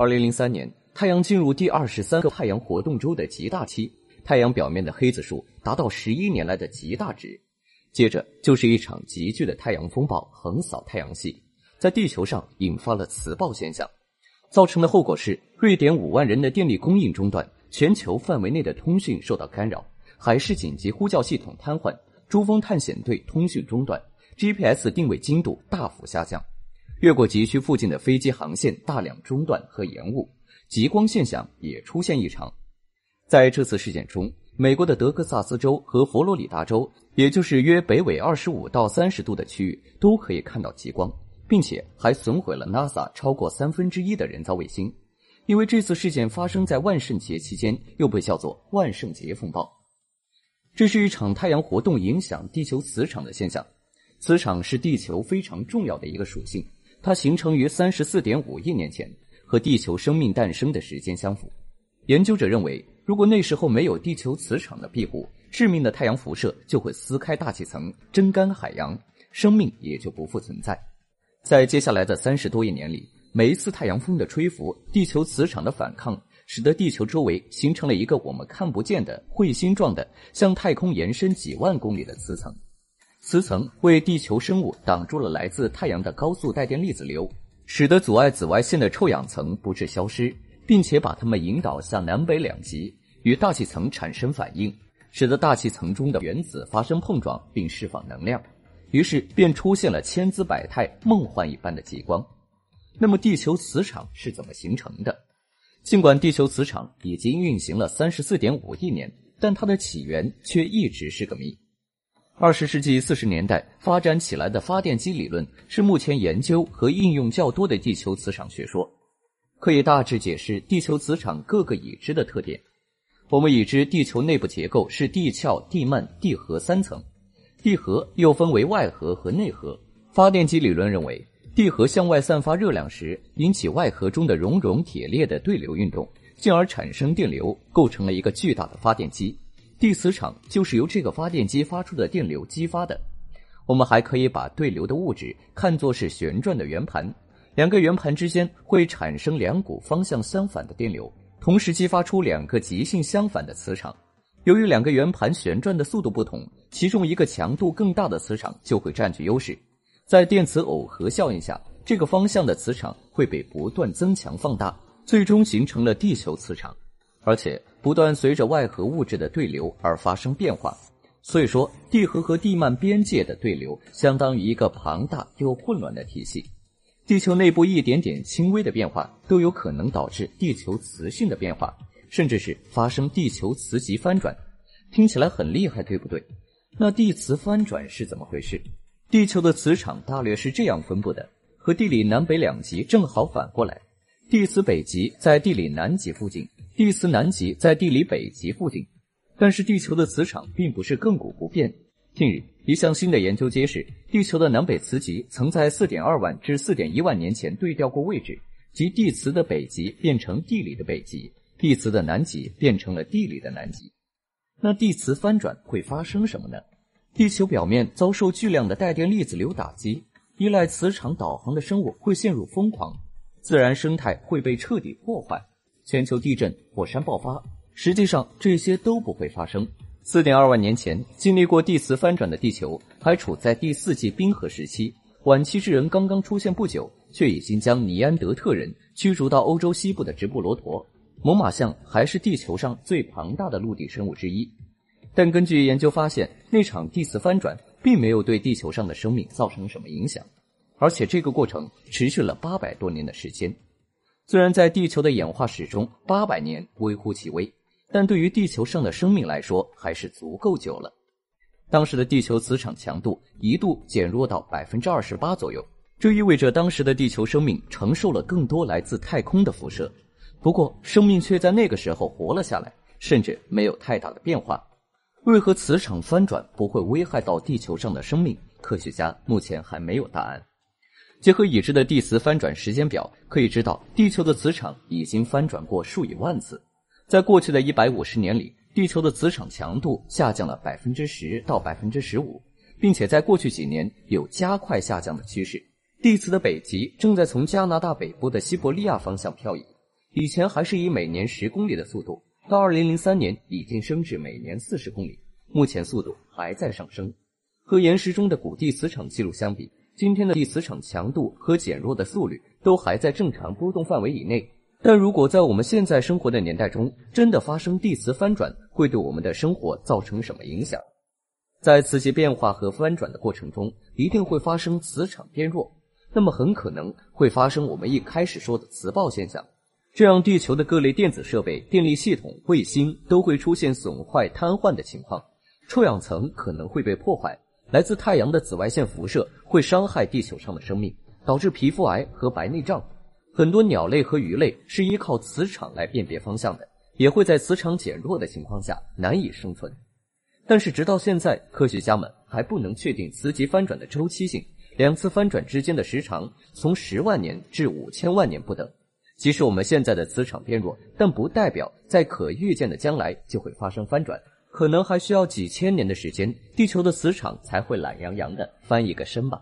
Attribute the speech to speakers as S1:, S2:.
S1: 二零零三年，太阳进入第二十三个太阳活动周的极大期，太阳表面的黑子数达到十一年来的极大值。接着就是一场急剧的太阳风暴横扫太阳系，在地球上引发了磁暴现象，造成的后果是瑞典五万人的电力供应中断，全球范围内的通讯受到干扰，海事紧急呼叫系统瘫痪，珠峰探险队通讯中断，GPS 定位精度大幅下降。越过极区附近的飞机航线大量中断和延误，极光现象也出现异常。在这次事件中，美国的德克萨斯州和佛罗里达州，也就是约北纬二十五到三十度的区域，都可以看到极光，并且还损毁了 NASA 超过三分之一的人造卫星。因为这次事件发生在万圣节期间，又被叫做万圣节风暴。这是一场太阳活动影响地球磁场的现象，磁场是地球非常重要的一个属性。它形成于三十四点五亿年前，和地球生命诞生的时间相符。研究者认为，如果那时候没有地球磁场的庇护，致命的太阳辐射就会撕开大气层，蒸干海洋，生命也就不复存在。在接下来的三十多亿年里，每一次太阳风的吹拂，地球磁场的反抗，使得地球周围形成了一个我们看不见的彗星状的、向太空延伸几万公里的磁层。磁层为地球生物挡住了来自太阳的高速带电粒子流，使得阻碍紫外线的臭氧层不致消失，并且把它们引导向南北两极，与大气层产生反应，使得大气层中的原子发生碰撞并释放能量，于是便出现了千姿百态、梦幻一般的极光。那么，地球磁场是怎么形成的？尽管地球磁场已经运行了三十四点五亿年，但它的起源却一直是个谜。二十世纪四十年代发展起来的发电机理论是目前研究和应用较多的地球磁场学说，可以大致解释地球磁场各个已知的特点。我们已知地球内部结构是地壳、地幔、地核三层，地核又分为外核和内核。发电机理论认为，地核向外散发热量时，引起外核中的熔融铁裂的对流运动，进而产生电流，构成了一个巨大的发电机。地磁场就是由这个发电机发出的电流激发的。我们还可以把对流的物质看作是旋转的圆盘，两个圆盘之间会产生两股方向相反的电流，同时激发出两个极性相反的磁场。由于两个圆盘旋转的速度不同，其中一个强度更大的磁场就会占据优势。在电磁耦合效应下，这个方向的磁场会被不断增强放大，最终形成了地球磁场。而且不断随着外核物质的对流而发生变化，所以说地核和地幔边界的对流相当于一个庞大又混乱的体系。地球内部一点点轻微的变化都有可能导致地球磁性的变化，甚至是发生地球磁极翻转。听起来很厉害，对不对？那地磁翻转是怎么回事？地球的磁场大略是这样分布的，和地理南北两极正好反过来。地磁北极在地理南极附近。地磁南极在地理北极附近，但是地球的磁场并不是亘古不变。近日，一项新的研究揭示，地球的南北磁极曾在4.2万至4.1万年前对调过位置，即地磁的北极变成地理的北极，地磁的南极变成了地理的南极。那地磁翻转会发生什么呢？地球表面遭受巨量的带电粒子流打击，依赖磁场导航的生物会陷入疯狂，自然生态会被彻底破坏。全球地震、火山爆发，实际上这些都不会发生。四点二万年前经历过地磁翻转的地球，还处在第四纪冰河时期，晚期智人刚刚出现不久，却已经将尼安德特人驱逐到欧洲西部的直布罗陀。猛犸象还是地球上最庞大的陆地生物之一，但根据研究发现，那场地磁翻转并没有对地球上的生命造成什么影响，而且这个过程持续了八百多年的时间。虽然在地球的演化史中，八百年微乎其微，但对于地球上的生命来说，还是足够久了。当时的地球磁场强度一度减弱到百分之二十八左右，这意味着当时的地球生命承受了更多来自太空的辐射。不过，生命却在那个时候活了下来，甚至没有太大的变化。为何磁场翻转不会危害到地球上的生命？科学家目前还没有答案。结合已知的地磁翻转时间表，可以知道地球的磁场已经翻转过数以万次。在过去的一百五十年里，地球的磁场强度下降了百分之十到百分之十五，并且在过去几年有加快下降的趋势。地磁的北极正在从加拿大北部的西伯利亚方向漂移，以前还是以每年十公里的速度，到二零零三年已经升至每年四十公里，目前速度还在上升。和岩石中的古地磁场记录相比，今天的地磁场强度和减弱的速率都还在正常波动范围以内。但如果在我们现在生活的年代中真的发生地磁翻转，会对我们的生活造成什么影响？在磁极变化和翻转的过程中，一定会发生磁场变弱，那么很可能会发生我们一开始说的磁暴现象，这样地球的各类电子设备、电力系统、卫星都会出现损坏、瘫痪的情况，臭氧层可能会被破坏，来自太阳的紫外线辐射会伤害地球上的生命，导致皮肤癌和白内障。很多鸟类和鱼类是依靠磁场来辨别方向的，也会在磁场减弱的情况下难以生存。但是直到现在，科学家们还不能确定磁极翻转的周期性，两次翻转之间的时长从十万年至五千万年不等。即使我们现在的磁场变弱，但不代表在可预见的将来就会发生翻转，可能还需要几千年的时间，地球的磁场才会懒洋洋的翻一个身吧。